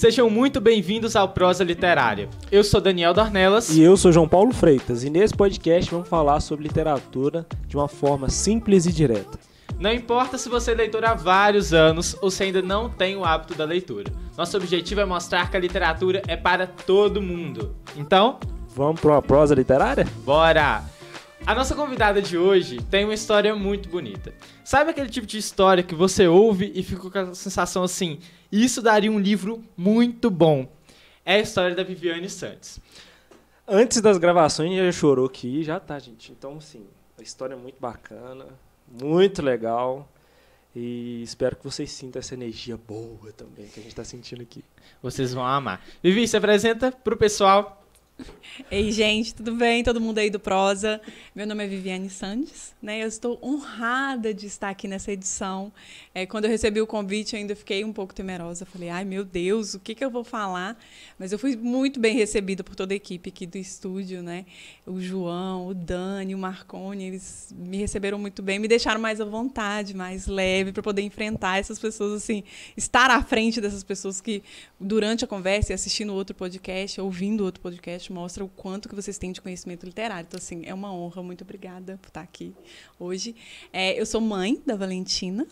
Sejam muito bem-vindos ao Prosa Literária. Eu sou Daniel Dornelas. E eu sou João Paulo Freitas. E nesse podcast vamos falar sobre literatura de uma forma simples e direta. Não importa se você é leitor há vários anos ou se ainda não tem o hábito da leitura. Nosso objetivo é mostrar que a literatura é para todo mundo. Então, vamos para uma prosa literária? Bora! A nossa convidada de hoje tem uma história muito bonita. Sabe aquele tipo de história que você ouve e fica com a sensação assim: isso daria um livro muito bom? É a história da Viviane Santos. Antes das gravações já chorou aqui, já tá, gente. Então, sim, a história é muito bacana, muito legal. E espero que vocês sintam essa energia boa também que a gente está sentindo aqui. Vocês vão amar. Vivi, se apresenta para o pessoal Ei, gente, tudo bem? Todo mundo aí do Prosa. Meu nome é Viviane Sandes, né? Eu estou honrada de estar aqui nessa edição. É, quando eu recebi o convite, eu ainda fiquei um pouco temerosa. Falei, ai meu Deus, o que, que eu vou falar? Mas eu fui muito bem recebida por toda a equipe aqui do estúdio, né? O João, o Dani, o Marconi, eles me receberam muito bem, me deixaram mais à vontade, mais leve, para poder enfrentar essas pessoas, assim, estar à frente dessas pessoas que, durante a conversa e assistindo outro podcast, ouvindo outro podcast, mostra o quanto que vocês têm de conhecimento literário. Então, assim, é uma honra. Muito obrigada por estar aqui hoje. É, eu sou mãe da Valentina.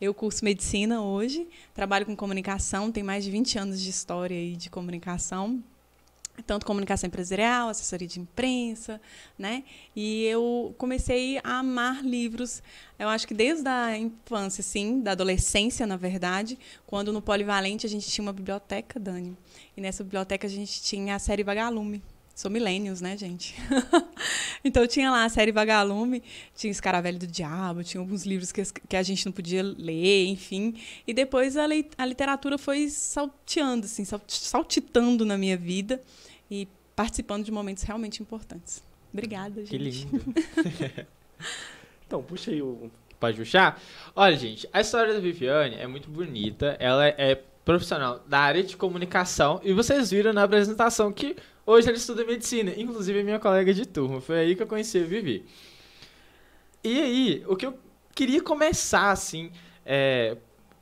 Eu curso medicina hoje, trabalho com comunicação, tenho mais de 20 anos de história aí de comunicação tanto comunicação empresarial, assessoria de imprensa, né? E eu comecei a amar livros, eu acho que desde a infância, sim, da adolescência, na verdade, quando no Polivalente a gente tinha uma biblioteca, Dani. E nessa biblioteca a gente tinha a série Vagalume. Sou milênios, né, gente? então tinha lá a série Vagalume, tinha Escaravelho do Diabo, tinha alguns livros que, que a gente não podia ler, enfim. E depois a, a literatura foi salteando, assim, saltitando na minha vida e participando de momentos realmente importantes. Obrigada, gente. Que lindo. então, puxa aí o. Pode puxar? Olha, gente, a história da Viviane é muito bonita. Ela é profissional da área de comunicação. E vocês viram na apresentação que hoje ela estuda medicina. Inclusive, minha colega de turma. Foi aí que eu conheci a Vivi. E aí, o que eu queria começar, assim, é,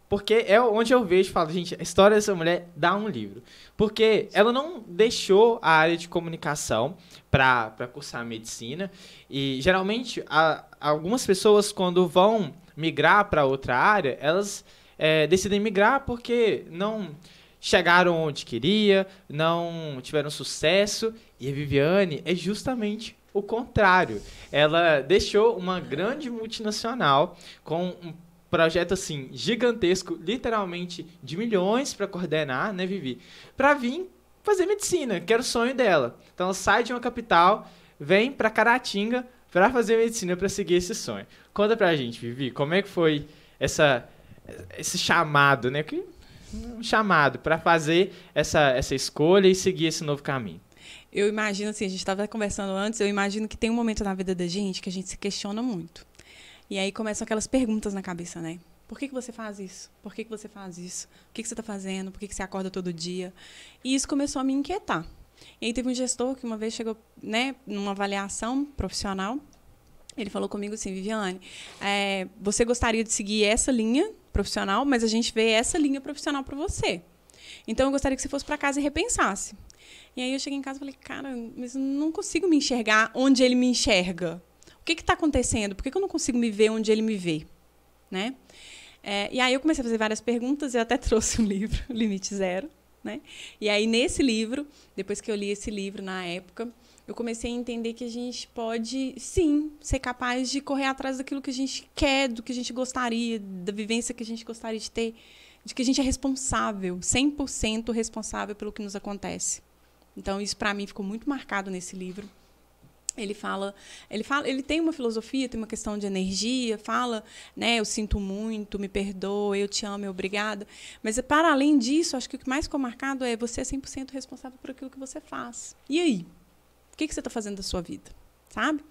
porque é onde eu vejo e falo, gente, a história dessa mulher dá um livro. Porque ela não deixou a área de comunicação para cursar medicina. E geralmente, a, algumas pessoas, quando vão migrar para outra área, elas é, decidem migrar porque não chegaram onde queria, não tiveram sucesso. E a Viviane é justamente o contrário. Ela deixou uma grande multinacional com um projeto assim gigantesco, literalmente de milhões para coordenar, né, Vivi? Para vir fazer medicina, que era o sonho dela. Então ela sai de uma capital, vem para Caratinga para fazer medicina para seguir esse sonho. Conta pra gente, Vivi, como é que foi essa esse chamado, né? Um chamado para fazer essa essa escolha e seguir esse novo caminho. Eu imagino assim, a gente estava conversando antes, eu imagino que tem um momento na vida da gente que a gente se questiona muito. E aí começam aquelas perguntas na cabeça, né? Por que, que você faz isso? Por que, que você faz isso? O que, que você está fazendo? Por que, que você acorda todo dia? E isso começou a me inquietar. E aí teve um gestor que uma vez chegou, né, numa avaliação profissional, ele falou comigo assim, Viviane, é, você gostaria de seguir essa linha profissional, mas a gente vê essa linha profissional para você. Então eu gostaria que você fosse para casa e repensasse. E aí eu cheguei em casa e falei, cara, mas não consigo me enxergar onde ele me enxerga que está acontecendo? Por que, que, eu não consigo me ver onde ele me vê? Né? É, e aí eu comecei a fazer várias perguntas, eu até trouxe um livro, Limite Zero. Né? E aí, nesse livro, depois que eu li esse livro na época, eu comecei a entender que a gente pode, sim, ser capaz de correr atrás daquilo que a gente quer, do que a gente gostaria, da vivência que a gente gostaria de ter, de que a gente é responsável, 100% responsável pelo que nos acontece. Então, isso para mim ficou muito marcado nesse livro. Ele fala, ele fala, ele tem uma filosofia, tem uma questão de energia, fala, né, eu sinto muito, me perdoa, eu te amo, obrigada. Mas para além disso, acho que o que mais ficou marcado é você é 100% responsável por aquilo que você faz. E aí? O que, que você está fazendo da sua vida? Sabe?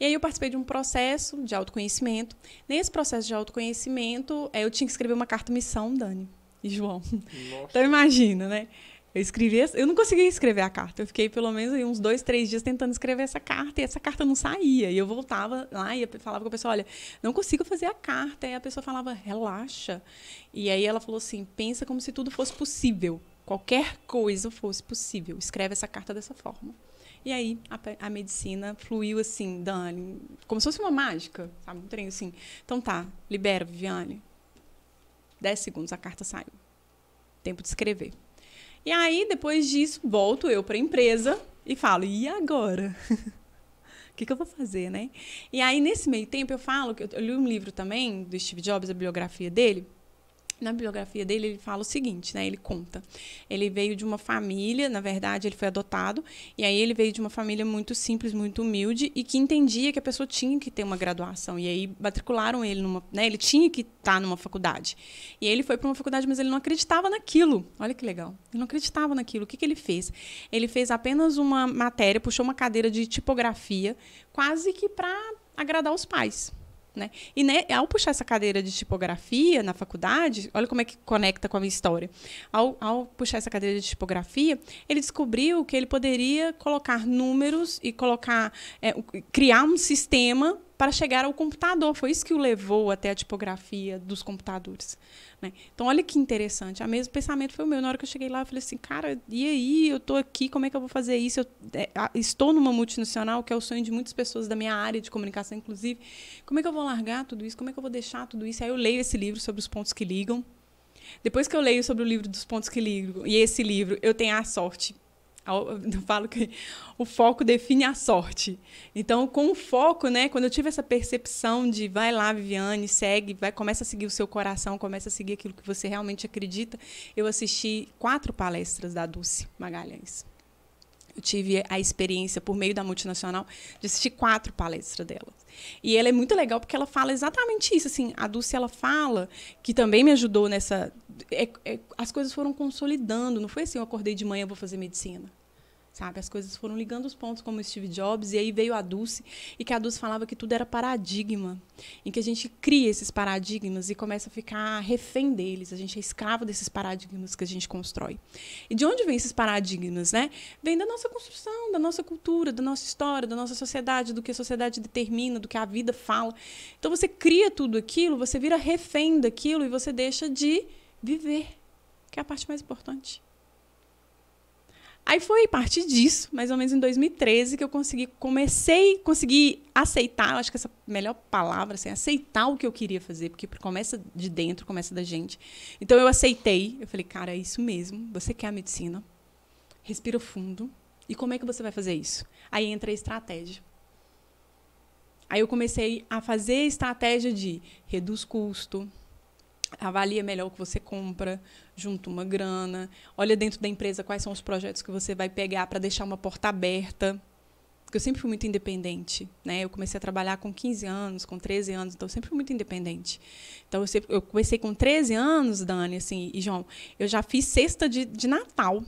E aí eu participei de um processo de autoconhecimento. Nesse processo de autoconhecimento, eu tinha que escrever uma carta missão, Dani e João. Nossa. Então imagina, né? Eu escrevi, eu não conseguia escrever a carta. Eu fiquei pelo menos uns dois, três dias tentando escrever essa carta e essa carta não saía. E eu voltava lá e falava com a pessoa: olha, não consigo fazer a carta. E a pessoa falava: relaxa. E aí ela falou assim: pensa como se tudo fosse possível. qualquer coisa fosse possível. Escreve essa carta dessa forma. E aí a, a, medicina fluiu assim, Dani, como se fosse uma mágica, sabe? Um assim. Então tá, libera, Viviane. Dez segundos, a carta saiu. Tempo de escrever. E aí, depois disso, volto eu para a empresa e falo, e agora? O que, que, eu vou fazer, né? E aí, nesse meio tempo, eu falo, que eu li um livro também do Steve Jobs, a biografia dele, na biografia dele, ele fala o seguinte, né? Ele conta. Ele veio de uma família, na verdade, ele foi adotado, e aí ele veio de uma família muito simples, muito humilde, e que entendia que a pessoa tinha que ter uma graduação. E aí matricularam ele numa. Né? Ele tinha que estar numa faculdade. E ele foi para uma faculdade, mas ele não acreditava naquilo. Olha que legal. Ele não acreditava naquilo. O que, que ele fez? Ele fez apenas uma matéria, puxou uma cadeira de tipografia, quase que para agradar os pais. Né? E né, ao puxar essa cadeira de tipografia na faculdade, olha como é que conecta com a minha história. Ao, ao puxar essa cadeira de tipografia, ele descobriu que ele poderia colocar números e colocar, é, criar um sistema para chegar ao computador. Foi isso que o levou até a tipografia dos computadores. Né? Então, olha que interessante. O mesmo pensamento foi o meu. Na hora que eu cheguei lá, eu falei assim, cara, e aí? Eu estou aqui, como é que eu vou fazer isso? Eu é, estou numa multinacional, que é o sonho de muitas pessoas da minha área de comunicação, inclusive. Como é que eu vou largar tudo isso? Como é que eu vou deixar tudo isso? Aí eu leio esse livro sobre os pontos que ligam. Depois que eu leio sobre o livro dos pontos que ligam, e esse livro, eu tenho a sorte eu falo que o foco define a sorte. Então, com o foco, né, quando eu tive essa percepção de vai lá, Viviane, segue, vai, começa a seguir o seu coração, começa a seguir aquilo que você realmente acredita, eu assisti quatro palestras da Dulce Magalhães. Eu tive a experiência, por meio da multinacional, de assistir quatro palestras dela. E ela é muito legal porque ela fala exatamente isso. Assim, a Dulce ela fala, que também me ajudou nessa. É, é, as coisas foram consolidando. Não foi assim, eu acordei de manhã vou fazer medicina sabe? As coisas foram ligando os pontos como Steve Jobs e aí veio a Dulce e que a Dulce falava que tudo era paradigma, em que a gente cria esses paradigmas e começa a ficar refém deles, a gente é escravo desses paradigmas que a gente constrói. E de onde vem esses paradigmas, né? Vem da nossa construção, da nossa cultura, da nossa história, da nossa sociedade, do que a sociedade determina, do que a vida fala. Então você cria tudo aquilo, você vira refém daquilo e você deixa de viver, que é a parte mais importante. Aí foi a partir disso, mais ou menos em 2013, que eu consegui, comecei, consegui aceitar, acho que essa melhor palavra, assim, aceitar o que eu queria fazer, porque começa de dentro, começa da gente. Então eu aceitei, eu falei, cara, é isso mesmo, você quer a medicina, respira fundo, e como é que você vai fazer isso? Aí entra a estratégia. Aí eu comecei a fazer estratégia de reduz custo, avalia melhor o que você compra, junta uma grana, olha dentro da empresa quais são os projetos que você vai pegar para deixar uma porta aberta. Porque eu sempre fui muito independente, né? Eu comecei a trabalhar com 15 anos, com 13 anos, então eu sempre fui muito independente. Então eu, sempre, eu comecei com 13 anos, Dani, assim, e João, eu já fiz cesta de, de Natal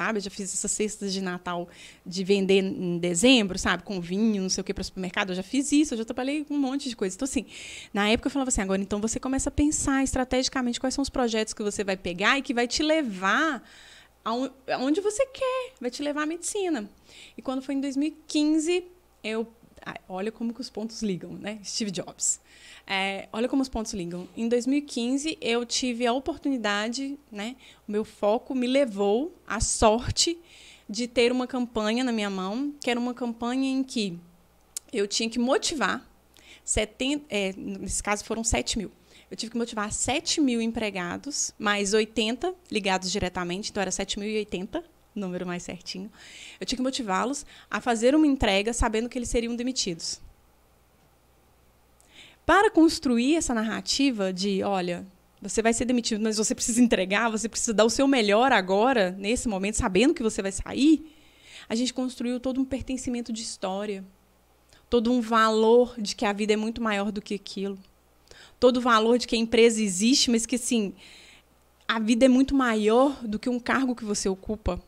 sabe? Eu já fiz essas cestas de Natal de vender em dezembro, sabe? Com vinho, não sei o que, para o supermercado. Eu já fiz isso, eu já trabalhei com um monte de coisa. Então, assim, na época eu falava assim, agora então você começa a pensar estrategicamente quais são os projetos que você vai pegar e que vai te levar aonde você quer, vai te levar à medicina. E quando foi em 2015, eu olha como que os pontos ligam, né? Steve Jobs. É, olha como os pontos ligam. Em 2015, eu tive a oportunidade, né? O meu foco me levou à sorte de ter uma campanha na minha mão, que era uma campanha em que eu tinha que motivar 70, é, nesse caso foram 7 mil. Eu tive que motivar 7 mil empregados, mais 80 ligados diretamente, então era 7.080 número mais certinho. Eu tinha que motivá-los a fazer uma entrega sabendo que eles seriam demitidos. Para construir essa narrativa de, olha, você vai ser demitido, mas você precisa entregar, você precisa dar o seu melhor agora, nesse momento, sabendo que você vai sair, a gente construiu todo um pertencimento de história, todo um valor de que a vida é muito maior do que aquilo, todo o valor de que a empresa existe, mas que assim, a vida é muito maior do que um cargo que você ocupa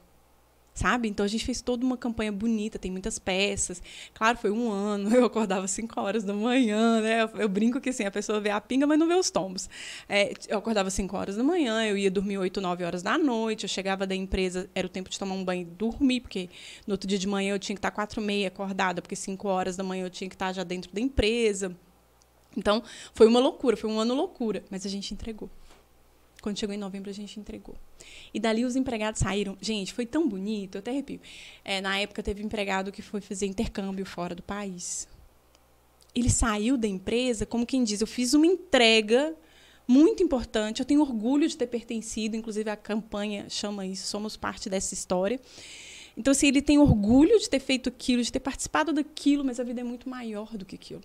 sabe? Então a gente fez toda uma campanha bonita, tem muitas peças. Claro, foi um ano, eu acordava 5 horas da manhã, né? Eu, eu, brinco que assim, a pessoa vê a pinga, mas não vê os tombos. É, eu acordava 5 horas da manhã, eu ia dormir 8, 9 horas da noite, eu chegava da empresa, era o tempo de tomar um banho e dormir, porque no outro dia de manhã eu tinha que estar 4 e meia acordada, porque 5 horas da manhã eu tinha que estar já dentro da empresa. Então, foi uma loucura, foi um ano loucura, mas a gente entregou. Quando chegou em novembro, a gente entregou. E dali os empregados saíram. Gente, foi tão bonito, eu até arrepio. É, na época, teve um empregado que foi fazer intercâmbio fora do país. Ele saiu da empresa, como quem diz, eu fiz uma entrega muito importante. Eu tenho orgulho de ter pertencido, inclusive a campanha chama isso, somos parte dessa história. Então, assim, ele tem orgulho de ter feito aquilo, de ter participado daquilo, mas a vida é muito maior do que aquilo.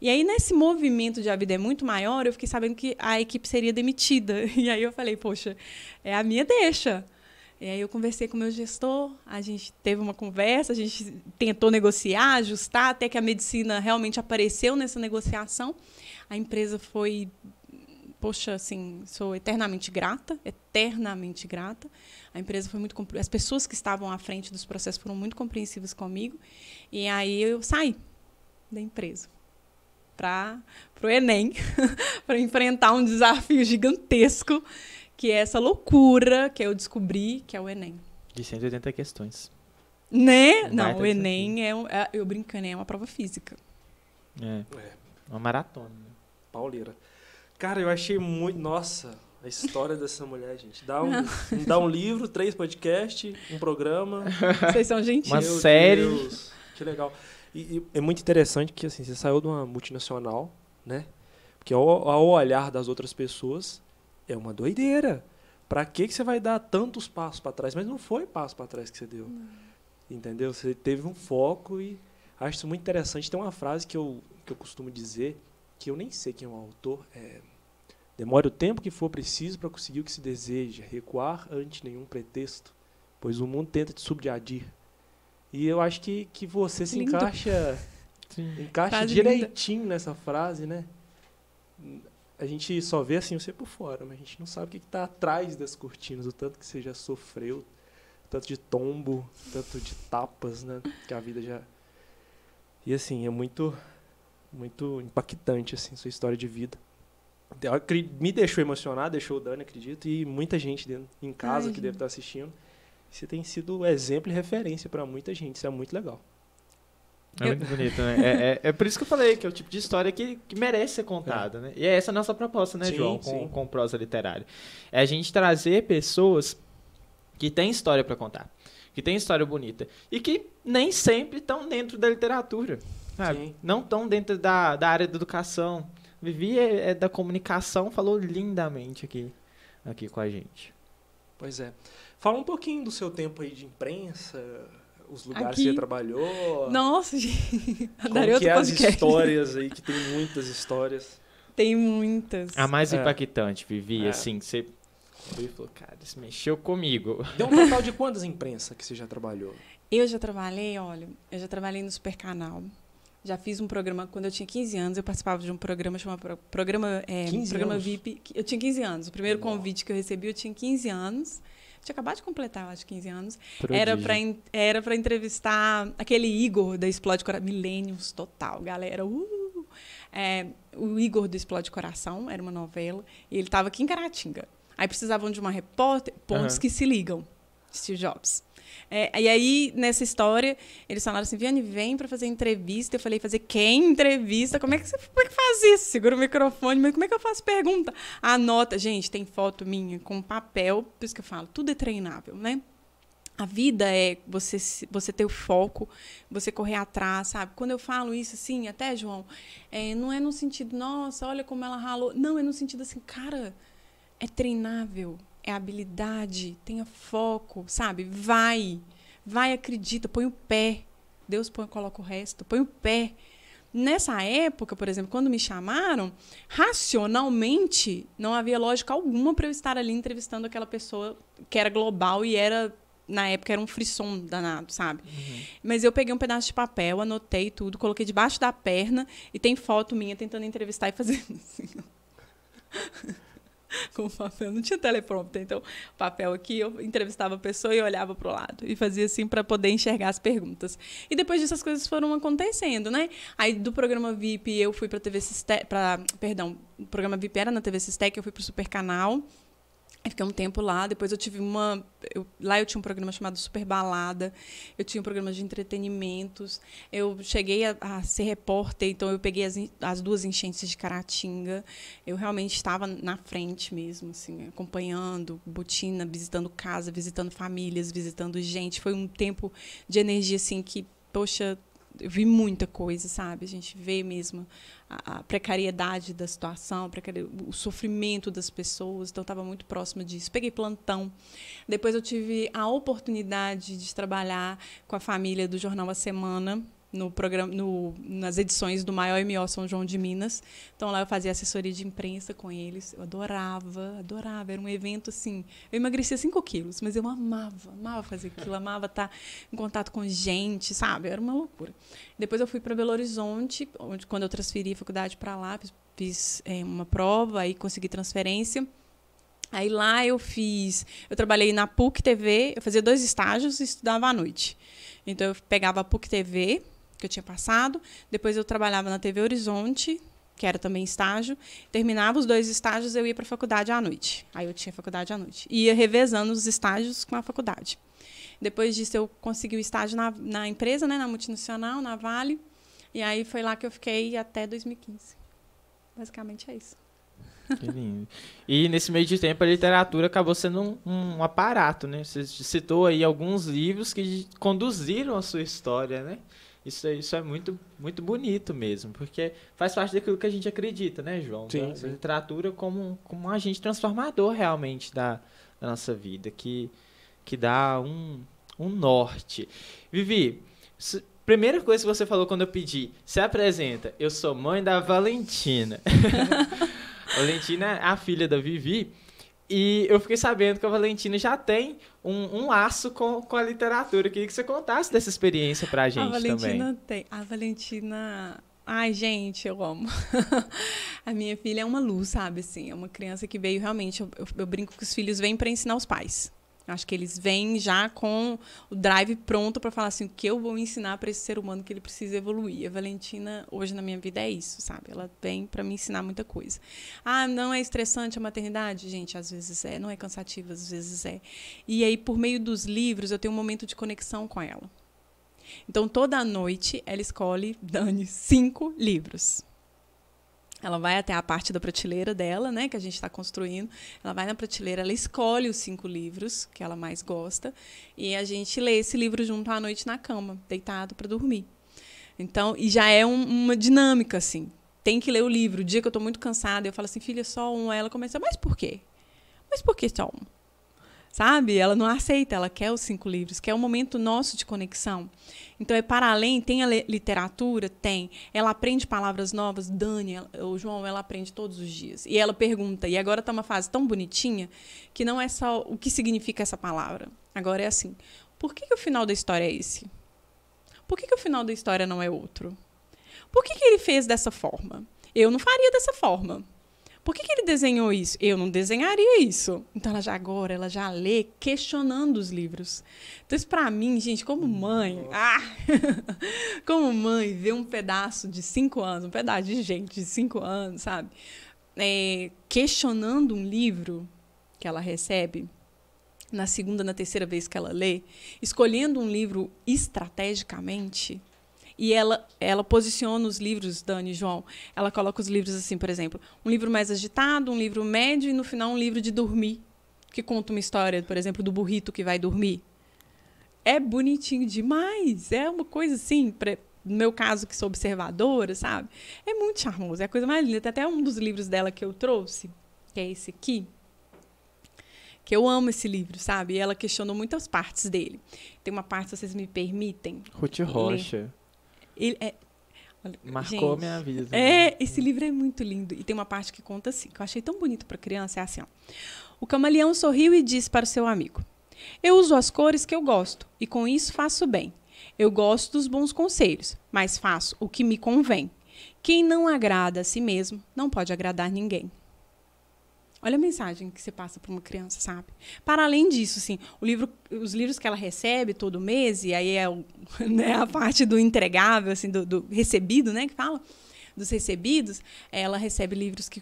E aí, nesse movimento de a vida é muito maior, eu fiquei sabendo que a equipe seria demitida. E aí eu falei, poxa, é a minha deixa. E aí eu conversei com o meu gestor, a gente teve uma conversa, a gente tentou negociar, ajustar, até que a medicina realmente apareceu nessa negociação. A empresa foi, poxa, assim, sou eternamente grata, eternamente grata. A empresa foi muito as pessoas que estavam à frente dos processos foram muito compreensivas comigo. E aí eu saí da empresa para o Enem, para enfrentar um desafio gigantesco, que é essa loucura que eu descobri, que é o Enem. De 180 questões. Né? Não, o Enem é, é, eu brinco, Enem é uma prova física. É. é. Uma maratona. Né? Pauleira. Cara, eu achei muito. Nossa, a história dessa mulher, gente. Dá um, dá um livro, três podcasts, um programa. Vocês são gentis. Uma série. Deus, que legal. E, e, é muito interessante que assim, você saiu de uma multinacional, né? Porque ao, ao olhar das outras pessoas, é uma doideira. Para que, que você vai dar tantos passos para trás? Mas não foi passo para trás que você deu. Não. Entendeu? Você teve um foco e acho isso muito interessante. Tem uma frase que eu, que eu costumo dizer, que eu nem sei quem é o autor. É, Demore o tempo que for preciso para conseguir o que se deseja, recuar ante nenhum pretexto, pois o mundo tenta te subdiadir. E eu acho que, que você se Lindo. encaixa, encaixa frase direitinho linda. nessa frase, né? A gente só vê assim você por fora, mas a gente não sabe o que está atrás das cortinas, o tanto que você já sofreu, o tanto de tombo, o tanto de tapas, né? Que a vida já. E assim, é muito, muito impactante assim sua história de vida. Me deixou emocionado, deixou o Dani, acredito, e muita gente dentro, em casa Ai, que deve estar assistindo. Você tem sido exemplo e referência para muita gente. Isso é muito legal. É muito bonito, né? É, é, é, por isso que eu falei que é o tipo de história que, que merece ser contada, é. né? E é essa a nossa proposta, né, sim, João, com, com prosa literária. É a gente trazer pessoas que têm história para contar, que têm história bonita e que nem sempre estão dentro da literatura, sabe? Não estão dentro da, da área da educação. Vivi é, é da comunicação, falou lindamente aqui, aqui com a gente. Pois é. Fala um pouquinho do seu tempo aí de imprensa, os lugares Aqui. que você trabalhou. Nossa, gente. Como que é as histórias aí, que tem muitas histórias. Tem muitas. A mais é. impactante, Vivi, é. assim, você falou, cara, isso mexeu comigo. Deu um total de quantas imprensas que você já trabalhou? Eu já trabalhei, olha, eu já trabalhei no Super Canal. Já fiz um programa, quando eu tinha 15 anos, eu participava de um programa chamado Programa, é, programa anos? VIP. Eu tinha 15 anos. O primeiro convite que eu recebi, eu tinha 15 anos tinha acabado de completar, acho, 15 anos. Prodígio. Era para era entrevistar aquele Igor da Explode Coração. Millenniums total, galera. Uh! É, o Igor do Explode Coração, era uma novela. E ele estava aqui em Caratinga. Aí precisavam de uma repórter, pontos uhum. que se ligam. Steve Jobs. É, e aí, nessa história, eles falaram assim: Viane, vem para fazer entrevista. Eu falei: fazer quem entrevista? Como é que você como é que faz isso? Segura o microfone, mas como é que eu faço pergunta? Anota. Gente, tem foto minha com papel, por isso que eu falo: tudo é treinável, né? A vida é você, você ter o foco, você correr atrás, sabe? Quando eu falo isso, assim, até, João, é, não é no sentido, nossa, olha como ela ralou. Não, é no sentido assim, cara, é treinável é habilidade, tenha foco, sabe? Vai, vai, acredita, põe o pé. Deus põe, coloca o resto, põe o pé. Nessa época, por exemplo, quando me chamaram, racionalmente não havia lógica alguma para eu estar ali entrevistando aquela pessoa que era global e era na época era um frisson danado, sabe? Uhum. Mas eu peguei um pedaço de papel, anotei tudo, coloquei debaixo da perna e tem foto minha tentando entrevistar e fazendo assim com papel. Não tinha teleprompter, então papel aqui, eu entrevistava a pessoa e olhava para o lado e fazia assim para poder enxergar as perguntas. E depois disso as coisas foram acontecendo, né? Aí do programa VIP eu fui para TV Sistec, para, perdão, o programa VIP era na TV Sistec, eu fui para o Super Canal. Fiquei um tempo lá, depois eu tive uma. Eu, lá eu tinha um programa chamado Super Balada, eu tinha um programa de entretenimentos, eu cheguei a, a ser repórter, então eu peguei as, as duas enchentes de Caratinga. Eu realmente estava na frente mesmo, assim, acompanhando botina, visitando casa, visitando famílias, visitando gente. Foi um tempo de energia assim que, poxa, eu vi muita coisa, sabe? A gente vê mesmo a, a precariedade da situação, o sofrimento das pessoas, então estava muito próxima disso. Peguei plantão. Depois eu tive a oportunidade de trabalhar com a família do Jornal A Semana, no programa, no, nas edições do maior MO São João de Minas. Então lá eu fazia assessoria de imprensa com eles. Eu adorava, adorava. Era um evento assim. Eu emagrecia 5 quilos, mas eu amava, amava fazer aquilo, amava estar em contato com gente, sabe? Era uma loucura. Depois eu fui para Belo Horizonte, onde quando eu transferi a faculdade para lá, fiz, fiz é, uma prova, aí consegui transferência. Aí lá eu fiz, eu trabalhei na PUC TV, eu fazia dois estágios e estudava à noite. Então eu pegava a PUC TV, que eu tinha passado. Depois eu trabalhava na TV Horizonte, que era também estágio. Terminava os dois estágios, eu ia para a faculdade à noite. Aí eu tinha faculdade à noite. Ia revezando os estágios com a faculdade. Depois disso, eu consegui o estágio na, na empresa, né, na multinacional, na Vale. E aí foi lá que eu fiquei até 2015. Basicamente é isso. Que lindo. E nesse meio de tempo a literatura acabou sendo um, um, aparato, né? Você citou aí alguns livros que conduziram a sua história, né? Isso, isso é muito, muito bonito mesmo, porque faz parte daquilo que a gente acredita, né, João? Sim, da, literatura como, como um agente transformador realmente da, da nossa vida, que, que dá um, um norte. Vivi, primeira coisa que você falou quando eu pedi, se apresenta, eu sou mãe da Valentina. Valentina é a filha da Vivi. E eu fiquei sabendo que a Valentina já tem um, um laço com, com a literatura. Eu queria que você contasse dessa experiência pra gente também. A Valentina também. tem. A Valentina. Ai, gente, eu amo. a minha filha é uma luz, sabe? Assim, é uma criança que veio realmente. Eu, eu, eu brinco que os filhos vêm para ensinar os pais. Acho que eles vêm já com o drive pronto para falar assim, o que eu vou ensinar para esse ser humano que ele precisa evoluir. A Valentina, hoje na minha vida, é isso, sabe? Ela vem para me ensinar muita coisa. Ah, não é estressante a maternidade? Gente, às vezes é. Não é cansativo, às vezes é. E aí, por meio dos livros, eu tenho um momento de conexão com ela. Então, toda noite, ela escolhe, Dani, cinco livros. Ela vai até a parte da prateleira dela, né, que a gente está construindo. Ela vai na prateleira, ela escolhe os cinco livros que ela mais gosta e a gente lê esse livro junto à noite na cama, deitado para dormir. Então, e já é um, uma dinâmica assim. Tem que ler o livro. O dia que eu estou muito cansada, eu falo assim, filha, só um. Ela começa, mas por quê? Mas por que só um? Sabe? Ela não aceita, ela quer os cinco livros, quer o um momento nosso de conexão. Então, é para além, tem a literatura? Tem. Ela aprende palavras novas? Dani, o João, ela aprende todos os dias. E ela pergunta, e agora está uma fase tão bonitinha, que não é só o que significa essa palavra. Agora é assim, por que, que o final da história é esse? Por que, que o final da história não é outro? Por que, que ele fez dessa forma? Eu não faria dessa forma. Por que, que ele desenhou isso? Eu não desenharia isso. Então ela já agora, ela já lê questionando os livros. Então isso para mim, gente, como mãe, ah, como mãe, ver um pedaço de cinco anos, um pedaço de gente de cinco anos, sabe? É, questionando um livro que ela recebe, na segunda, na terceira vez que ela lê, escolhendo um livro estrategicamente, e ela, ela posiciona os livros, Dani João, ela coloca os livros assim, por exemplo, um livro mais agitado, um livro médio e no final um livro de dormir, que conta uma história, por exemplo, do burrito que vai dormir. É bonitinho demais, é uma coisa assim, pra, no meu caso que sou observadora, sabe? É muito charmoso, é a coisa mais linda. Tem até um dos livros dela que eu trouxe, que é esse aqui, que eu amo esse livro, sabe? E ela questionou muitas partes dele. Tem uma parte, se vocês me permitem. Ruth Rocha. Ler. Ele é, Marcou gente, minha vida. É, esse livro é muito lindo. E tem uma parte que conta assim, que eu achei tão bonito para criança, é assim, ó. O camaleão sorriu e disse para o seu amigo: Eu uso as cores que eu gosto, e com isso faço bem. Eu gosto dos bons conselhos, mas faço o que me convém. Quem não agrada a si mesmo não pode agradar ninguém. Olha a mensagem que você passa para uma criança, sabe? Para além disso, assim, o livro, os livros que ela recebe todo mês, e aí é o, né, a parte do entregável, assim, do, do, recebido, né, que fala, dos recebidos, ela recebe livros que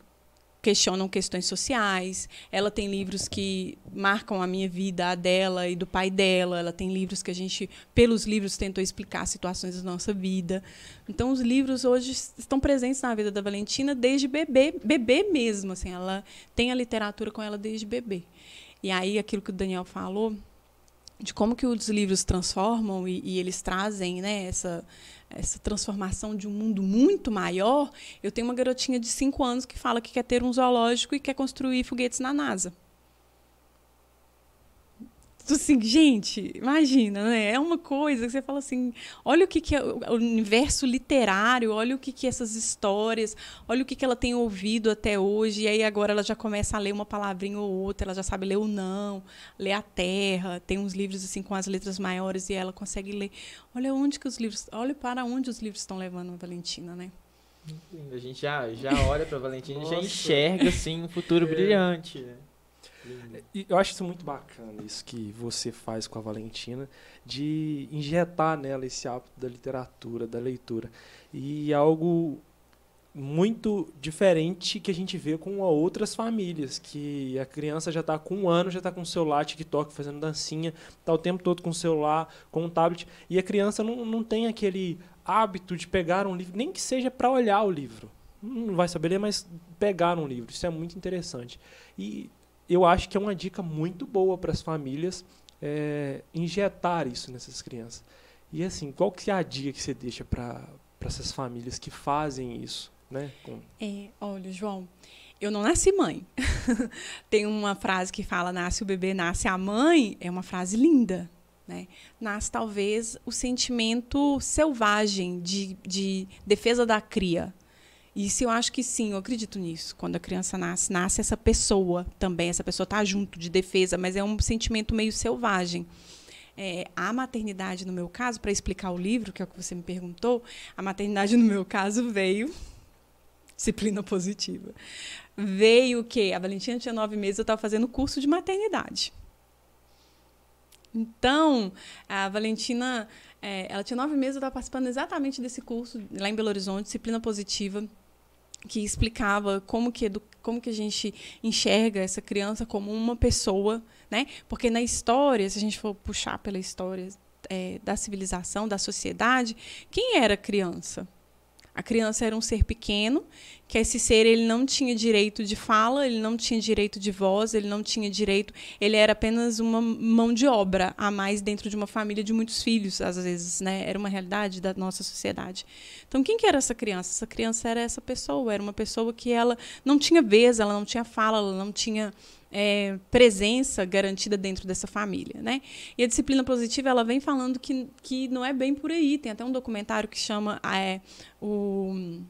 questionam questões sociais. Ela tem livros que marcam a minha vida, a dela e do pai dela. Ela tem livros que a gente, pelos livros, tentou explicar situações da nossa vida. Então, os livros hoje estão presentes na vida da Valentina desde bebê, bebê mesmo. Assim, ela tem a literatura com ela desde bebê. E aí, aquilo que o Daniel falou, de como que os livros transformam e, e eles trazem né, essa, essa transformação de um mundo muito maior, eu tenho uma garotinha de 5 anos que fala que quer ter um zoológico e quer construir foguetes na NASA assim, gente, imagina, né? É uma coisa que você fala assim, olha o que, que é o universo literário, olha o que, que é essas histórias, olha o que, que ela tem ouvido até hoje, e aí agora ela já começa a ler uma palavrinha ou outra, ela já sabe ler o não, ler a terra, tem uns livros assim com as letras maiores e ela consegue ler. Olha onde que os livros, olha para onde os livros estão levando a Valentina, né? A gente já, já olha para Valentina e já enxerga assim um futuro é. brilhante. Né? E eu acho isso muito bacana, isso que você faz com a Valentina, de injetar nela esse hábito da literatura, da leitura. E algo muito diferente que a gente vê com outras famílias, que a criança já está com um ano, já está com o celular, TikTok, fazendo dancinha, está o tempo todo com o celular, com o tablet, e a criança não, não tem aquele hábito de pegar um livro, nem que seja para olhar o livro. Não vai saber ler, mas pegar um livro. Isso é muito interessante. E eu acho que é uma dica muito boa para as famílias é, injetar isso nessas crianças. E assim, qual que é a dica que você deixa para essas famílias que fazem isso? Né? Com... É, olha, João, eu não nasci mãe. Tem uma frase que fala: nasce o bebê, nasce a mãe. É uma frase linda. Né? Nasce talvez o sentimento selvagem de, de defesa da cria. Isso eu acho que sim, eu acredito nisso. Quando a criança nasce, nasce essa pessoa também, essa pessoa está junto de defesa, mas é um sentimento meio selvagem. É, a maternidade, no meu caso, para explicar o livro, que é o que você me perguntou, a maternidade, no meu caso, veio. Disciplina positiva. Veio o quê? A Valentina tinha nove meses, eu estava fazendo curso de maternidade. Então, a Valentina, é, ela tinha nove meses, eu estava participando exatamente desse curso lá em Belo Horizonte, disciplina positiva que explicava como que, como que a gente enxerga essa criança como uma pessoa, né? Porque na história, se a gente for puxar pela história é, da civilização, da sociedade, quem era criança? A criança era um ser pequeno, que esse ser ele não tinha direito de fala, ele não tinha direito de voz, ele não tinha direito, ele era apenas uma mão de obra a mais dentro de uma família de muitos filhos, às vezes, né? Era uma realidade da nossa sociedade. Então, quem que era essa criança? Essa criança era essa pessoa, era uma pessoa que ela não tinha vez, ela não tinha fala, ela não tinha é, presença garantida dentro dessa família, né? E a disciplina positiva ela vem falando que, que não é bem por aí. Tem até um documentário que chama é, o,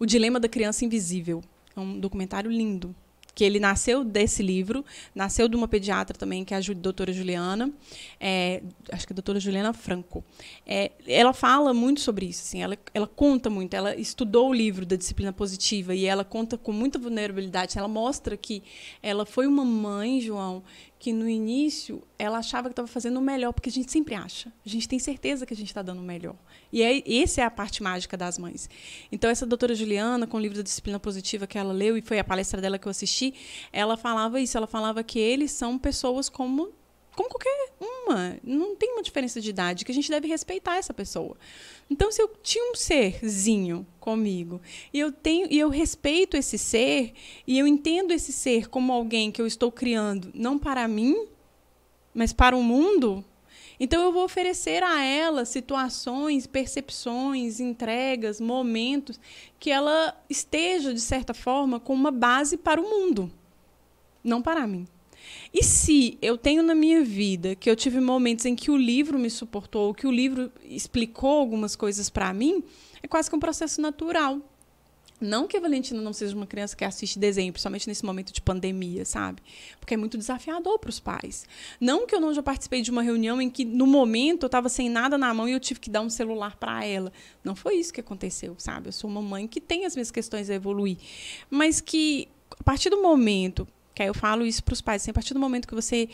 o Dilema da Criança Invisível. É um documentário lindo que ele nasceu desse livro, nasceu de uma pediatra também, que é a doutora Juliana, é, acho que é a doutora Juliana Franco. É, ela fala muito sobre isso, assim, ela, ela conta muito, ela estudou o livro da disciplina positiva e ela conta com muita vulnerabilidade, ela mostra que ela foi uma mãe, João, que no início ela achava que estava fazendo o melhor, porque a gente sempre acha. A gente tem certeza que a gente está dando o melhor. E é, essa é a parte mágica das mães. Então, essa doutora Juliana, com o livro da Disciplina Positiva que ela leu, e foi a palestra dela que eu assisti, ela falava isso. Ela falava que eles são pessoas como como qualquer uma. Não tem uma diferença de idade, que a gente deve respeitar essa pessoa. Então, se eu tinha um serzinho comigo e eu tenho e eu respeito esse ser e eu entendo esse ser como alguém que eu estou criando não para mim, mas para o mundo, então eu vou oferecer a ela situações, percepções, entregas, momentos que ela esteja de certa forma com uma base para o mundo, não para mim. E se eu tenho na minha vida que eu tive momentos em que o livro me suportou, que o livro explicou algumas coisas para mim, é quase que um processo natural. Não que a Valentina não seja uma criança que assiste desenho, principalmente nesse momento de pandemia, sabe? Porque é muito desafiador para os pais. Não que eu não já participei de uma reunião em que, no momento, eu estava sem nada na mão e eu tive que dar um celular para ela. Não foi isso que aconteceu, sabe? Eu sou uma mãe que tem as minhas questões a evoluir. Mas que, a partir do momento que aí eu falo isso para os pais, assim, a partir do momento que você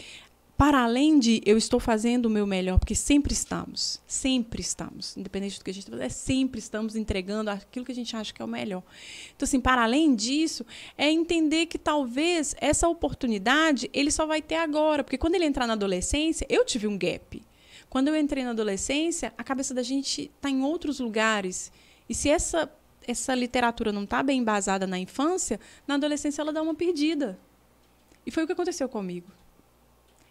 para além de eu estou fazendo o meu melhor, porque sempre estamos, sempre estamos, independente do que a gente está fazendo, é sempre estamos entregando aquilo que a gente acha que é o melhor. Então, assim, para além disso, é entender que talvez essa oportunidade ele só vai ter agora, porque quando ele entrar na adolescência, eu tive um gap. Quando eu entrei na adolescência, a cabeça da gente está em outros lugares. E se essa, essa literatura não está bem embasada na infância, na adolescência ela dá uma perdida. E foi o que aconteceu comigo.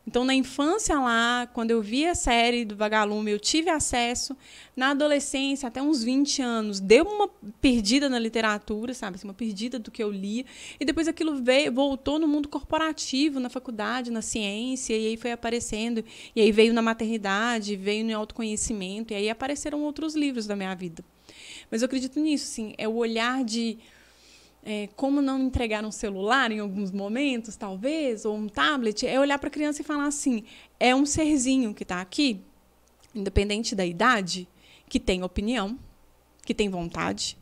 Então, na infância lá, quando eu vi a série do Vagalume, eu tive acesso. Na adolescência, até uns 20 anos, deu uma perdida na literatura, sabe? Assim, uma perdida do que eu lia. E depois aquilo veio, voltou no mundo corporativo, na faculdade, na ciência, e aí foi aparecendo. E aí veio na maternidade, veio no autoconhecimento, e aí apareceram outros livros da minha vida. Mas eu acredito nisso, sim. É o olhar de é, como não entregar um celular em alguns momentos, talvez, ou um tablet, é olhar para a criança e falar assim: é um serzinho que está aqui, independente da idade, que tem opinião, que tem vontade,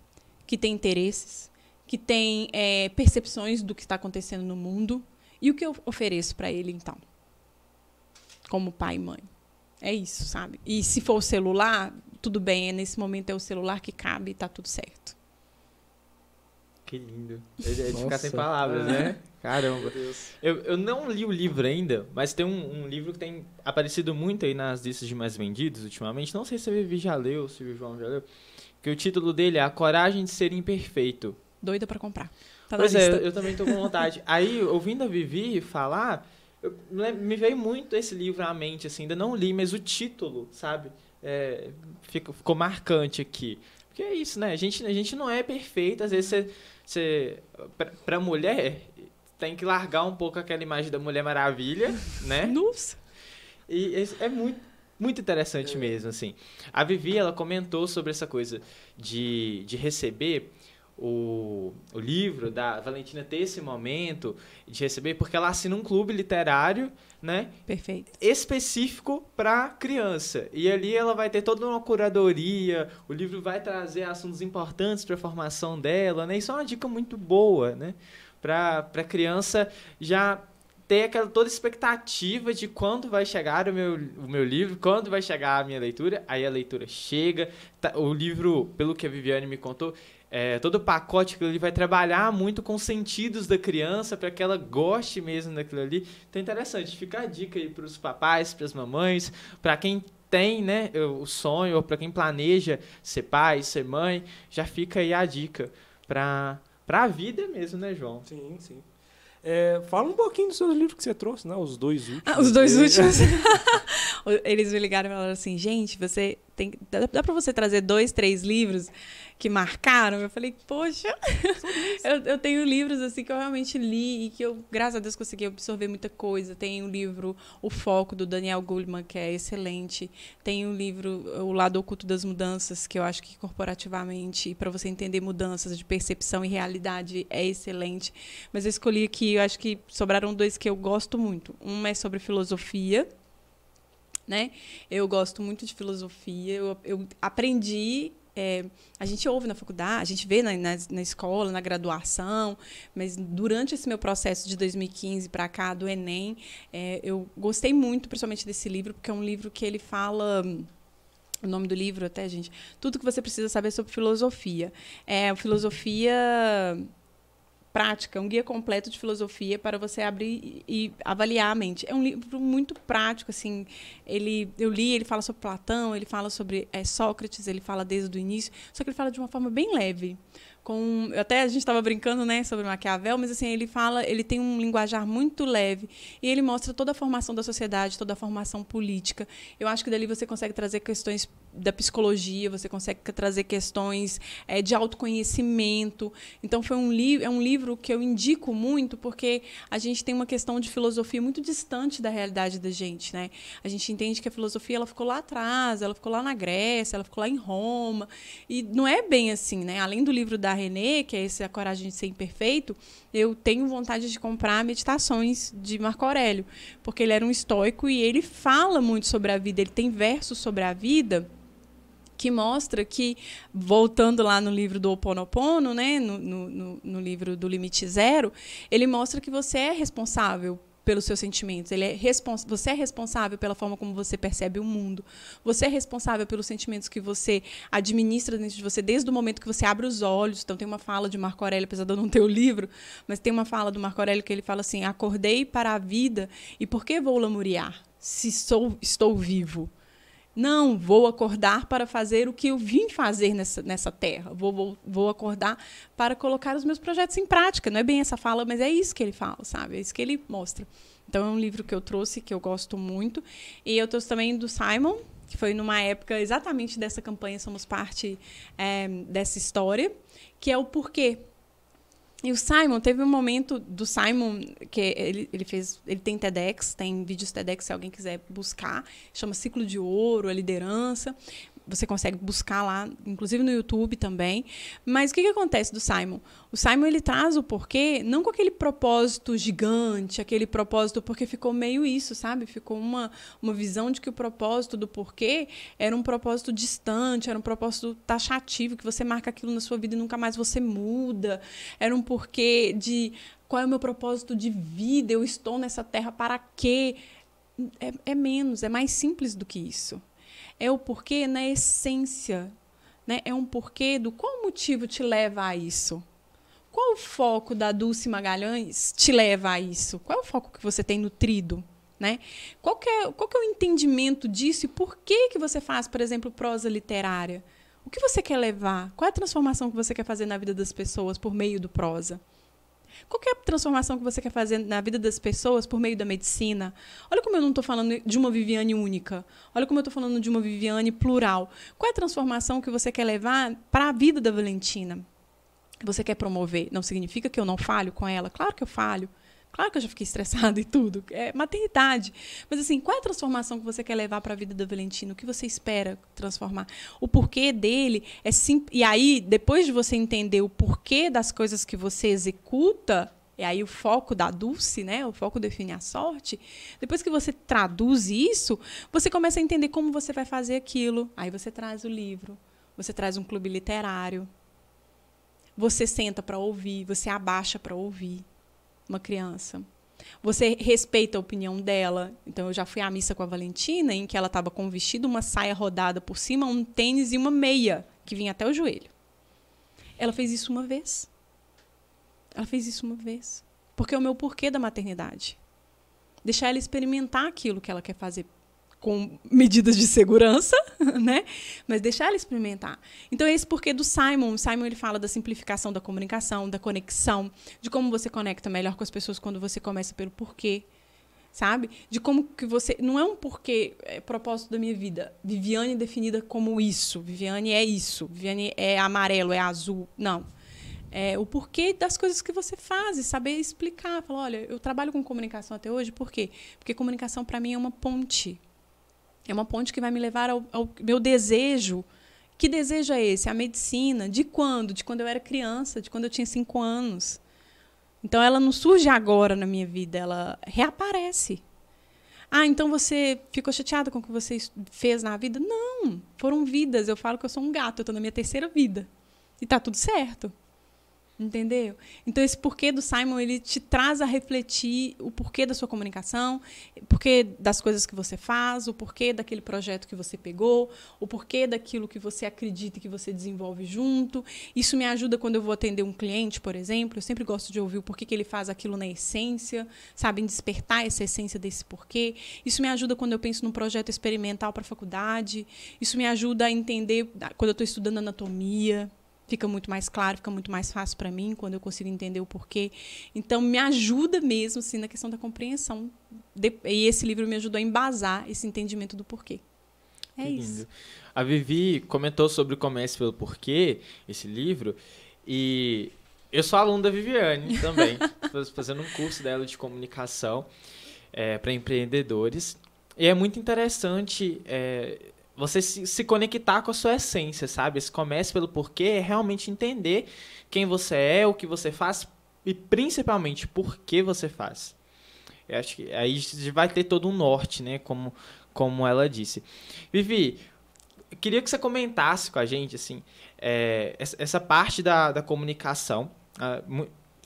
que tem interesses, que tem é, percepções do que está acontecendo no mundo. E o que eu ofereço para ele, então? Como pai e mãe. É isso, sabe? E se for o celular, tudo bem, é nesse momento é o celular que cabe e está tudo certo. Que lindo. É de ficar sem palavras, né? Caramba. Eu, eu não li o livro ainda, mas tem um, um, livro que tem aparecido muito aí nas listas de mais vendidos ultimamente. Não sei se a Vivi já leu, se o João já leu. Que o título dele é A Coragem de Ser Imperfeito. Doida para comprar. Tá pois é, eu, eu, também tô com vontade. aí, ouvindo a Vivi falar, eu, me veio muito esse livro à mente, assim. Ainda não li, mas o título, sabe? É, ficou, ficou marcante aqui. Porque é isso, né? A gente, a gente não é perfeito. Às vezes você você para mulher tem que largar um pouco aquela imagem da Mulher Maravilha, né? Nossa. E é muito muito interessante é. mesmo, assim. A Vivi, ela comentou sobre essa coisa de, de receber o, o livro da Valentina ter esse momento de receber, porque ela assina um clube literário, né? Perfeito. Específico para criança. E ali ela vai ter toda uma curadoria, o livro vai trazer assuntos importantes para a formação dela, né? Isso é uma dica muito boa, né? Para a criança já ter aquela toda expectativa de quando vai chegar o meu, o meu livro, quando vai chegar a minha leitura. Aí a leitura chega. Tá, o livro, pelo que a Viviane me contou, é, todo o pacote que ele vai trabalhar muito com os sentidos da criança para que ela goste mesmo daquilo ali. Então é interessante, fica a dica aí para os papais, para as mamães, para quem tem né, o sonho ou para quem planeja ser pai, ser mãe, já fica aí a dica para a vida mesmo, né, João? Sim, sim. É, fala um pouquinho dos seus livros que você trouxe, né? Os dois últimos. Ah, os dois últimos. Eles me ligaram e falaram assim, gente, você tem, dá, dá para você trazer dois, três livros que marcaram. Eu falei, poxa, eu, eu, tenho livros assim que eu realmente li e que eu, graças a Deus, consegui absorver muita coisa. Tem o livro O Foco, do Daniel Goleman, que é excelente. Tem o livro O Lado Oculto das Mudanças, que eu acho que corporativamente, para você entender mudanças de percepção e realidade, é excelente. Mas eu escolhi aqui, eu acho que sobraram dois que eu gosto muito. Um é sobre filosofia, né? Eu gosto muito de filosofia. Eu, eu aprendi. É, a gente ouve na faculdade, a gente vê na, na, na, escola, na graduação, mas durante esse meu processo de 2015 para cá, do Enem, é, eu gostei muito, principalmente desse livro, porque é um livro que ele fala o nome do livro até, gente, tudo que você precisa saber sobre filosofia. É filosofia prática, um guia completo de filosofia para você abrir e avaliar a mente. É um livro muito prático, assim. Ele, eu li, ele fala sobre Platão, ele fala sobre é, Sócrates, ele fala desde o início, só que ele fala de uma forma bem leve com até a gente estava brincando né sobre Maquiavel mas assim ele fala ele tem um linguajar muito leve e ele mostra toda a formação da sociedade toda a formação política eu acho que dali você consegue trazer questões da psicologia você consegue trazer questões é, de autoconhecimento. Então foi um livro é um livro que eu indico muito porque a gente tem uma questão de filosofia muito distante da realidade da gente né? A gente entende que a filosofia ela ficou lá atrás ela ficou lá na Grécia ela ficou lá em Roma. E não é bem assim né? Além do livro da René, que é esse A Coragem de Ser Imperfeito, eu tenho vontade de comprar Meditações de Marco Aurélio, porque ele era um estoico e ele fala muito sobre a vida, ele tem versos sobre a vida que mostra que, voltando lá no livro do Ho Oponopono, né, no, no, no, livro do Limite Zero, ele mostra que você é responsável pelos seus sentimentos. Ele é você é responsável pela forma como você percebe o mundo. Você é responsável pelos sentimentos que você administra dentro de você desde o momento que você abre os olhos. Então tem uma fala de Marco Aurélio, apesar de eu não ter o livro, mas tem uma fala do Marco Aurélio que ele fala assim: "Acordei para a vida e por que vou lamuriar se sou estou vivo?" Não, vou acordar para fazer o que eu vim fazer nessa, nessa terra. Vou, vou, vou acordar para colocar os meus projetos em prática. Não é bem essa fala, mas é isso que ele fala, sabe? É isso que ele mostra. Então, é um livro que eu trouxe, que eu gosto muito. E eu trouxe também do Simon, que foi numa época exatamente dessa campanha, somos parte é, dessa história, que é o porquê. E o Simon, teve um momento do Simon que ele, ele fez. Ele tem TEDx, tem vídeos TEDx se alguém quiser buscar. Chama Ciclo de Ouro, a liderança você consegue buscar lá, inclusive no YouTube também. Mas o que, que acontece do Simon? O Simon ele traz o porquê, não com aquele propósito gigante, aquele propósito, porque ficou meio isso, sabe? Ficou uma, uma visão de que o propósito do porquê era um propósito distante, era um propósito taxativo, que você marca aquilo na sua vida e nunca mais você muda. Era um porquê de qual é o meu propósito de vida, eu estou nessa terra para quê? É, é menos, é mais simples do que isso é o porquê na essência. Né? É um porquê do qual motivo te leva a isso. Qual o foco da Dulce Magalhães te leva a isso? Qual é o foco que você tem nutrido? Né? Qual, que é, qual que é o entendimento disso e por que, que você faz, por exemplo, prosa literária? O que você quer levar? Qual é a transformação que você quer fazer na vida das pessoas por meio do prosa? Qual é transformação que você quer fazer na vida das pessoas por meio da medicina? Olha como eu não estou falando de uma Viviane única. Olha como eu estou falando de uma Viviane plural. Qual é a transformação que você quer levar para a vida da Valentina? Você quer promover? Não significa que eu não falho com ela. Claro que eu falho. Claro que eu já fiquei estressada e tudo. É maternidade. Mas, assim, qual é a transformação que você quer levar para a vida da Valentina? O que você espera transformar? O porquê dele é simples. E aí, depois de você entender o porquê das coisas que você executa, e aí o foco da Dulce, né? O foco define a sorte. Depois que você traduz isso, você começa a entender como você vai fazer aquilo. Aí você traz o livro, você traz um clube literário. Você senta para ouvir, você abaixa para ouvir uma criança. Você respeita a opinião dela. Então, eu já fui à missa com a Valentina, em que ela estava com um vestido, uma saia rodada por cima, um tênis e uma meia, que vinha até o joelho. Ela fez isso uma vez. Ela fez isso uma vez. Porque é o meu porquê da maternidade. Deixar ela experimentar aquilo que ela quer fazer com medidas de segurança, né? Mas deixar ela experimentar. Então é esse porquê do Simon. O Simon ele fala da simplificação da comunicação, da conexão, de como você conecta melhor com as pessoas quando você começa pelo porquê, sabe? De como que você não é um porquê é propósito da minha vida. Viviane definida como isso. Viviane é isso. Viviane é amarelo, é azul. Não. É, o porquê das coisas que você faz, saber explicar. Falar, olha, eu trabalho com comunicação até hoje, por quê? Porque comunicação para mim é uma ponte é uma ponte que vai me levar ao, ao meu desejo. Que desejo é esse? A medicina. De quando? De quando eu era criança, de quando eu tinha cinco anos. Então ela não surge agora na minha vida, ela reaparece. Ah, então você ficou chateada com o que você fez na vida? Não, foram vidas. Eu falo que eu sou um gato, eu estou na minha terceira vida. E está tudo certo. Entendeu? Então esse porquê do Simon ele te traz a refletir o porquê da sua comunicação, o porquê das coisas que você faz, o porquê daquele projeto que você pegou, o porquê daquilo que você acredita e que você desenvolve junto. Isso me ajuda quando eu vou atender um cliente, por exemplo. Eu sempre gosto de ouvir o porquê que ele faz aquilo na essência, sabe, em despertar essa essência desse porquê. Isso me ajuda quando eu penso num projeto experimental para a faculdade. Isso me ajuda a entender quando eu estou estudando anatomia fica muito mais claro, fica muito mais fácil para mim quando eu consigo entender o porquê. Então, me ajuda mesmo assim, na questão da compreensão. E esse livro me ajudou a embasar esse entendimento do porquê. É que isso. Lindo. A Vivi comentou sobre o Comece pelo Porquê, esse livro, e eu sou aluno da Viviane também, fazendo um curso dela de comunicação é, para empreendedores. E é muito interessante é, você se, se, conectar com a sua essência, sabe? Esse comece pelo porquê é realmente entender quem você é, o que você faz e principalmente por que você faz. Eu acho que aí vai ter todo um norte, né? Como, como ela disse. Vivi, queria que você comentasse com a gente, assim, é, essa parte da, da comunicação.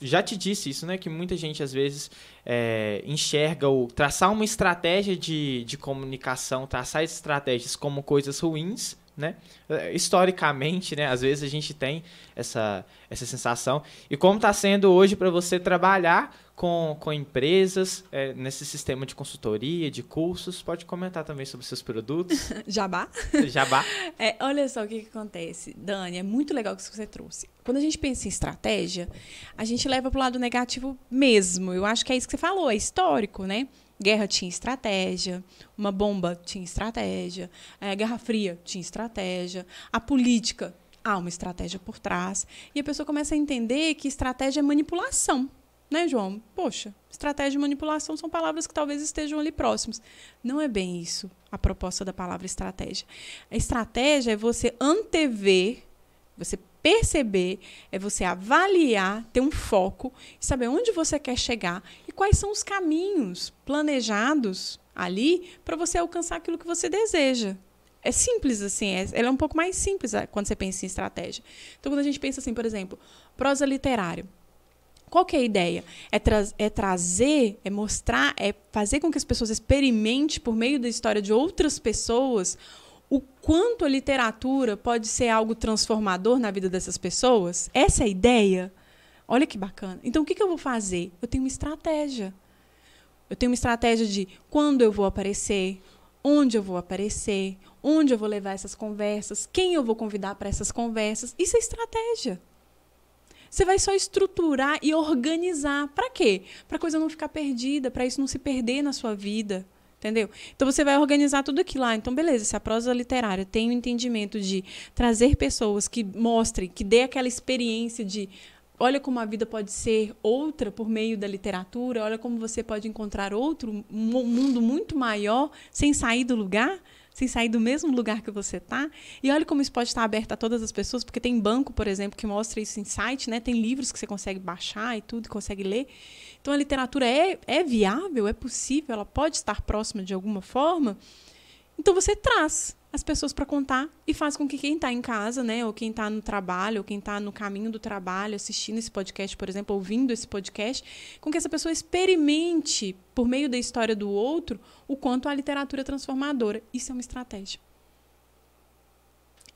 Já te disse isso, né? Que muita gente às vezes é, enxerga o traçar uma estratégia de, de comunicação, traçar estratégias como coisas ruins, né? É, historicamente, né? Às vezes a gente tem essa, essa sensação. E como está sendo hoje para você trabalhar com, com empresas é, nesse sistema de consultoria, de cursos? Pode comentar também sobre seus produtos. Jabá? Jabá. É, olha só o que, que acontece, Dani. É muito legal que você trouxe. Quando a gente pensa em estratégia, a gente leva para o lado negativo mesmo. Eu acho que é isso que você falou, é histórico, né? Guerra tinha estratégia, uma bomba tinha estratégia, a Guerra Fria tinha estratégia, a política há uma estratégia por trás. E a pessoa começa a entender que estratégia é manipulação. Né, João? Poxa, estratégia e manipulação são palavras que talvez estejam ali próximos. Não é bem isso a proposta da palavra estratégia. A estratégia é você antever, você perceber, é você avaliar, ter um foco, saber onde você quer chegar e quais são os caminhos planejados ali para você alcançar aquilo que você deseja. É simples assim, é, ela é um pouco mais simples é, quando você pensa em estratégia. Então, quando a gente pensa assim, por exemplo, prosa literária. Qual que é a ideia? É, tra é trazer, é mostrar, é fazer com que as pessoas experimentem, por meio da história de outras pessoas, o quanto a literatura pode ser algo transformador na vida dessas pessoas. Essa é a ideia. Olha que bacana. Então, o que, que eu vou fazer? Eu tenho uma estratégia. Eu tenho uma estratégia de quando eu vou aparecer, onde eu vou aparecer, onde eu vou levar essas conversas, quem eu vou convidar para essas conversas. Isso é estratégia. Você vai só estruturar e organizar. Para quê? Para a coisa não ficar perdida, para isso não se perder na sua vida. Entendeu? Então você vai organizar tudo aquilo lá. Então, beleza, se a prosa literária tem o entendimento de trazer pessoas que mostrem, que dê aquela experiência de olha como a vida pode ser outra por meio da literatura, olha como você pode encontrar outro um mundo muito maior sem sair do lugar sem sair do mesmo lugar que você está. E olha como isso pode estar aberto a todas as pessoas, porque tem banco, por exemplo, que mostra isso em site, né? Tem livros que você consegue baixar e tudo, consegue ler. Então a literatura é, é viável, é possível, ela pode estar próxima de alguma forma. Então você traz as pessoas para contar e faz com que quem está em casa, né, ou quem está no trabalho, ou quem está no caminho do trabalho, assistindo esse podcast, por exemplo, ouvindo esse podcast, com que essa pessoa experimente, por meio da história do outro, o quanto a literatura é transformadora. Isso é uma estratégia.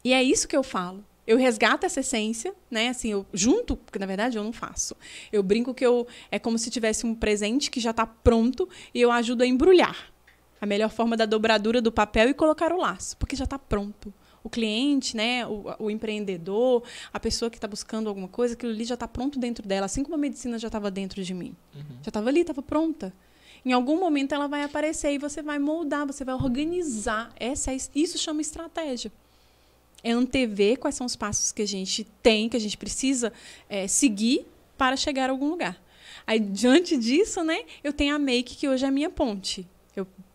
E é isso que eu falo. Eu resgato essa essência, né? Assim, eu junto, porque na verdade eu não faço. Eu brinco que eu é como se tivesse um presente que já está pronto e eu ajudo a embrulhar a melhor forma da dobradura do papel e colocar o laço, porque já está pronto. O cliente, né, o, o empreendedor, a pessoa que está buscando alguma coisa, aquilo ali já está pronto dentro dela, assim como a medicina já estava dentro de mim. Uhum. Já estava ali, estava pronta. Em algum momento ela vai aparecer e você vai moldar, você vai organizar. Essa é, isso chama estratégia. É antever quais são os passos que a gente tem, que a gente precisa é, seguir para chegar a algum lugar. Aí, diante disso, né, eu tenho a Make, que hoje é a minha ponte.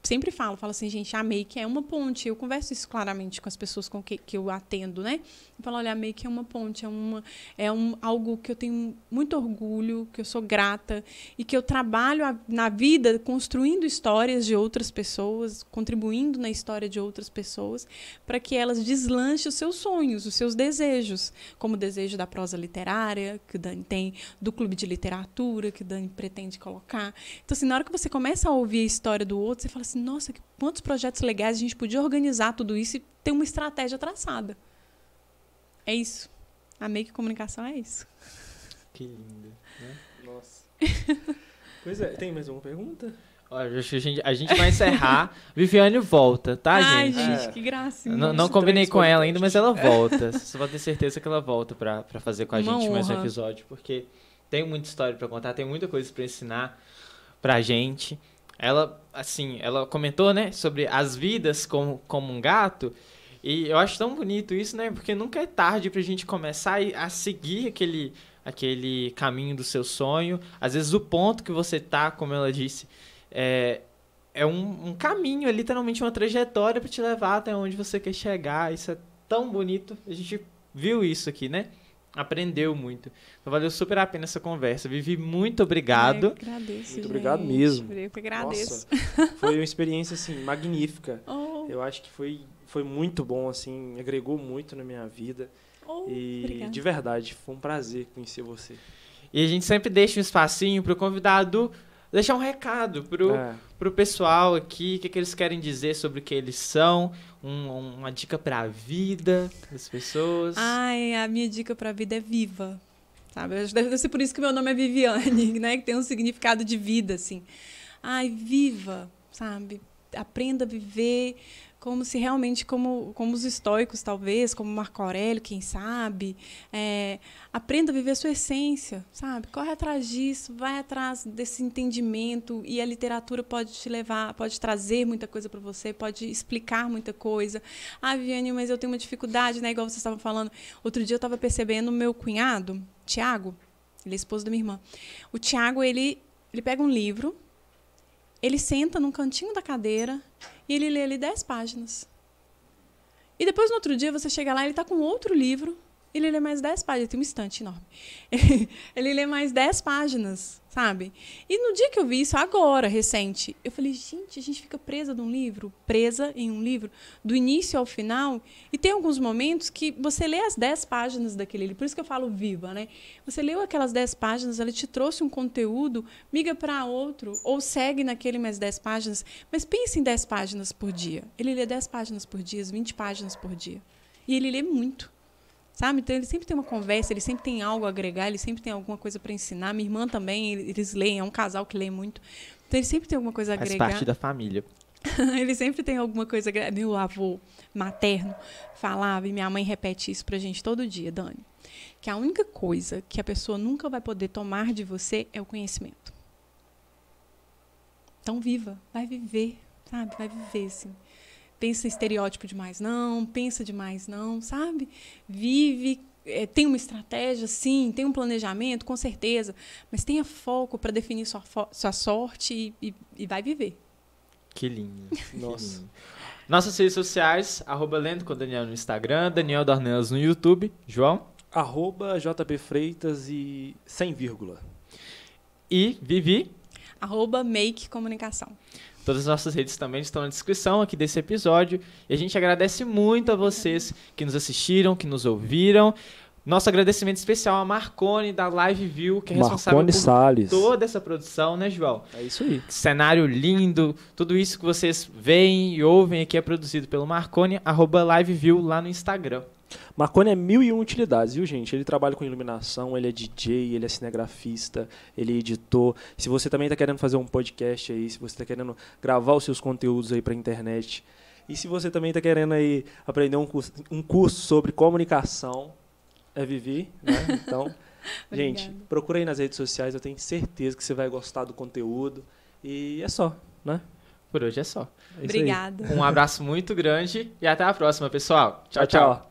Sempre falo, falo assim, gente, a make é uma ponte. Eu converso isso claramente com as pessoas com que, que eu atendo, né? Eu falo, olha, a make é uma ponte, é, uma, é um, algo que eu tenho muito orgulho, que eu sou grata e que eu trabalho a, na vida construindo histórias de outras pessoas, contribuindo na história de outras pessoas, para que elas deslanchem os seus sonhos, os seus desejos, como o desejo da prosa literária, que o Dani tem, do clube de literatura, que o Dani pretende colocar. Então, assim, na hora que você começa a ouvir a história do outro, você fala assim, nossa, quantos projetos legais a gente podia organizar tudo isso e ter uma estratégia traçada. É isso. A Make Comunicação é isso. Que lindo. Né? Nossa. pois é, tem mais uma pergunta? Olha, a gente, a gente vai encerrar. Viviane volta, tá, Ai, gente? Ai, gente, é. que graça. Não, não combinei com ela ainda, mas ela volta. Você pode ter certeza que ela volta pra, pra fazer com a Uma gente honra. mais um episódio, porque tem muita história para contar, tem muita coisa para ensinar pra gente. Ela, assim, ela comentou, né, sobre as vidas como, como um gato. E eu acho tão bonito isso, né? Porque nunca é tarde pra gente começar a seguir aquele, aquele caminho do seu sonho. Às vezes o ponto que você tá, como ela disse, é, é um, um caminho, é literalmente uma trajetória para te levar até onde você quer chegar. Isso é tão bonito. A gente viu isso aqui, né? Aprendeu muito. Então, valeu super a pena essa conversa. Vivi, muito obrigado. Eu agradeço, muito gente. obrigado mesmo. Eu que agradeço. Nossa, foi uma experiência assim magnífica. Oh. Eu acho que foi foi muito bom assim, agregou muito na minha vida. Oh, e obrigada. de verdade, foi um prazer conhecer você. E a gente sempre deixa um espacinho pro convidado deixar um recado pro, É. pro pessoal aqui, o que, que eles querem dizer sobre o que eles são, um- uma dica pra vida das pessoas. Ai, a minha dica pra vida é viva. Sabe? Deve ser por isso que meu nome é Viviane, né? Que tem um significado de vida, assim. Ai, viva, sabe? Aprenda a viver como se realmente, como, como os estoicos, talvez, como Marco Aurélio, quem sabe. É, aprenda a viver a sua essência, sabe? Corre atrás disso, vai atrás desse entendimento e a literatura pode te levar, pode trazer muita coisa para você, pode explicar muita coisa. Ah, Viviane, mas eu tenho uma dificuldade, né? Igual vocês estavam falando. Outro dia eu estava percebendo meu cunhado, Tiago, ele é esposo da minha irmã. O Tiago, ele, ele pega um livro, ele senta num cantinho da cadeira e ele lê ali 10 páginas. E depois, no outro dia, você chega lá, ele está com outro livro, ele lê mais 10 páginas, tem um estante enorme. ele lê mais 10 páginas, sabe? E no dia que eu vi isso, agora, recente, eu falei, gente, a gente fica presa num livro, presa em um livro, do início ao final, e tem alguns momentos que você lê as 10 páginas daquele livro, por isso que eu falo viva, né? Você leu aquelas 10 páginas, ela te trouxe um conteúdo, miga para outro, ou segue naquele mais 10 páginas, mas pense em 10 páginas por dia. Ele lê 10 páginas por dia, 20 páginas por dia. E ele lê muito. Sabe? Então ele sempre tem uma conversa, ele sempre tem algo a agregar, ele sempre tem alguma coisa para ensinar. Minha irmã também, eles leem, é um casal que lê muito. Então ele sempre tem alguma coisa a Faz agregar. parte da família. ele sempre tem alguma coisa. a agregar. Meu avô materno falava, e minha mãe repete isso pra gente todo dia, Dani, que a única coisa que a pessoa nunca vai poder tomar de você é o conhecimento. Então viva, vai viver, sabe? Vai viver, assim. Pensa estereótipo demais, não. Pensa demais, não, sabe? Vive, eh, tem uma estratégia, sim. Tem um planejamento, com certeza. Mas tenha foco para definir sua, fo- sua sorte e, e- e vai viver. Que lindo. que Nossa. lindo. Nossas redes sociais, arroba Lendo com Daniel no Instagram, Daniel Dornelas no YouTube. João Arroba JP Freitas e sem vírgula. e Vivi. Arroba Make Comunicação. Todas as nossas redes também estão na descrição aqui desse episódio. E a gente agradece muito a vocês que nos assistiram, que nos ouviram. Nosso agradecimento especial a Marcone da Live View, que é responsável Marcone por Salles. toda essa produção, né, João? É isso aí. Cenário lindo, tudo isso que vocês veem e ouvem aqui é produzido pelo Marcone, arroba Live View lá no Instagram. Marconi é mil e um utilidades, viu, gente? Ele trabalha com iluminação, ele é DJ, ele é cinegrafista, ele é editor. Se você também está querendo fazer um podcast aí, se você está querendo gravar os seus conteúdos aí para internet, e se você também está querendo aí aprender um curso, um curso sobre comunicação, é Vivi, né? Então, gente, procura aí nas redes sociais, eu tenho certeza que você vai gostar do conteúdo. E é só, né? Por hoje é só. É. Obrigada. Um abraço muito grande e até a próxima, pessoal. Tchau, tchau.